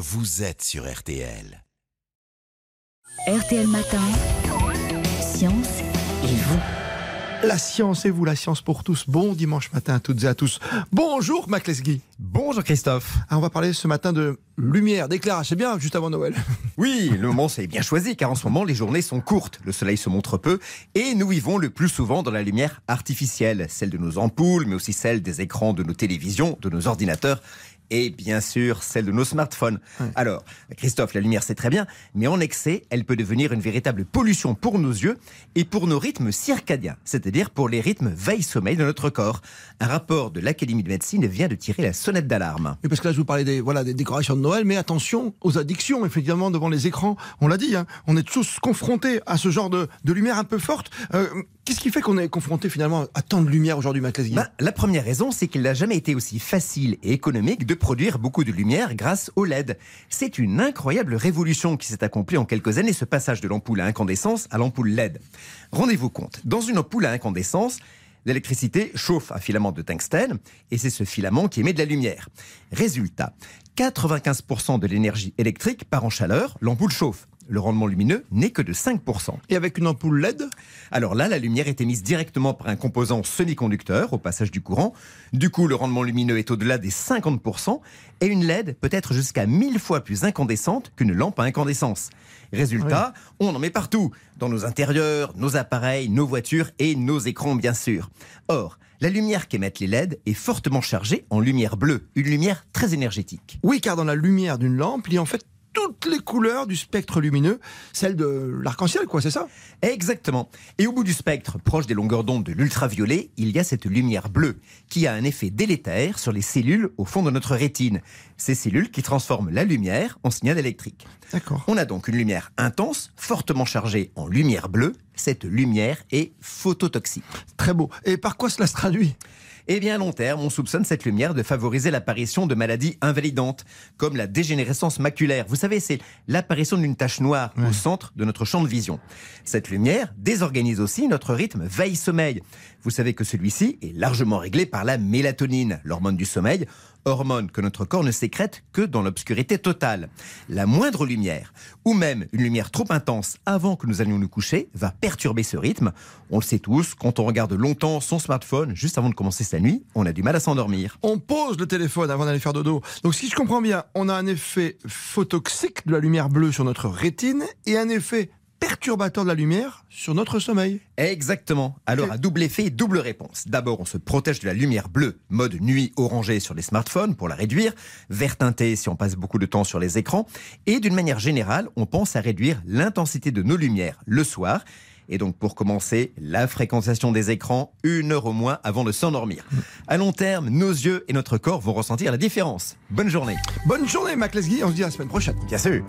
vous êtes sur RTL. RTL Matin, Science et vous. La science et vous, la science pour tous. Bon dimanche matin à toutes et à tous. Bonjour Mac Lesguy. Bonjour Christophe. Ah, on va parler ce matin de lumière, d'éclairage. C'est bien, juste avant Noël. Oui, le moment c'est bien choisi car en ce moment les journées sont courtes, le soleil se montre peu et nous vivons le plus souvent dans la lumière artificielle, celle de nos ampoules mais aussi celle des écrans de nos télévisions, de nos ordinateurs et bien sûr celle de nos smartphones. Alors, Christophe, la lumière c'est très bien, mais en excès, elle peut devenir une véritable pollution pour nos yeux et pour nos rythmes circadiens, c'est-à-dire pour les rythmes veille-sommeil de notre corps. Un rapport de l'Académie de médecine vient de tirer la sonnette d'alarme. Et parce que là, je vous parlais des, voilà, des décorations de Noël, mais attention aux addictions, effectivement, devant les écrans. On l'a dit, hein, on est tous confrontés à ce genre de, de lumière un peu forte. Euh, Qu'est-ce qui fait qu'on est confronté finalement à tant de lumière aujourd'hui, Mac Lesguy Ben, la première raison, c'est qu'il n'a jamais été aussi facile et économique de produire beaucoup de lumière grâce au LED. C'est une incroyable révolution qui s'est accomplie en quelques années, ce passage de l'ampoule à incandescence à l'ampoule LED. Rendez-vous compte, dans une ampoule à incandescence, l'électricité chauffe un filament de tungstène et c'est ce filament qui émet de la lumière. Résultat, 95% de l'énergie électrique part en chaleur, l'ampoule chauffe. Le rendement lumineux n'est que de 5%. Et avec une ampoule LED Alors là, la lumière est émise directement par un composant semi-conducteur au passage du courant. Du coup, le rendement lumineux est au-delà des 50% et une LED peut être jusqu'à 1000 fois plus incandescente qu'une lampe à incandescence. Résultat, on en met partout, dans nos intérieurs, nos appareils, nos voitures et nos écrans bien sûr. Or, la lumière qu'émettent les LED est fortement chargée en lumière bleue, une lumière très énergétique. Oui, car dans la lumière d'une lampe, il y a en fait toutes les couleurs du spectre lumineux, celle de l'arc-en-ciel, quoi, c'est ça? Exactement. Et au bout du spectre, proche des longueurs d'onde de l'ultraviolet, il y a cette lumière bleue qui a un effet délétère sur les cellules au fond de notre rétine. Ces cellules qui transforment la lumière en signal électrique. D'accord. On a donc une lumière intense, fortement chargée en lumière bleue. Cette lumière est phototoxique. Très beau. Et par quoi cela se traduit? Eh bien, à long terme, on soupçonne cette lumière de favoriser l'apparition de maladies invalidantes, comme la dégénérescence maculaire. Vous savez, c'est l'apparition d'une tache noire au centre de notre champ de vision. Cette lumière désorganise aussi notre rythme veille-sommeil. Vous savez que celui-ci est largement réglé par la mélatonine, l'hormone du sommeil, hormone que notre corps ne sécrète que dans l'obscurité totale. La moindre lumière, ou même une lumière trop intense avant que nous allions nous coucher, va perturber ce rythme. On le sait tous, quand on regarde longtemps son smartphone juste avant de commencer sa nuit, on a du mal à s'endormir. On pose le téléphone avant d'aller faire dodo. Donc si je comprends bien, on a un effet photoxique de la lumière bleue sur notre rétine et un effet perturbateur de la lumière sur notre sommeil. Exactement. Alors, à double effet, double réponse. D'abord, on se protège de la lumière bleue, mode nuit orangée sur les smartphones pour la réduire, vert teinté si on passe beaucoup de temps sur les écrans. Et d'une manière générale, on pense à réduire l'intensité de nos lumières le soir. Et donc, pour commencer, la fréquentation des écrans, une heure au moins avant de s'endormir. À long terme, nos yeux et notre corps vont ressentir la différence. Bonne journée. Bonne journée, Mac Lesguy. On se dit à la semaine prochaine. Bien sûr.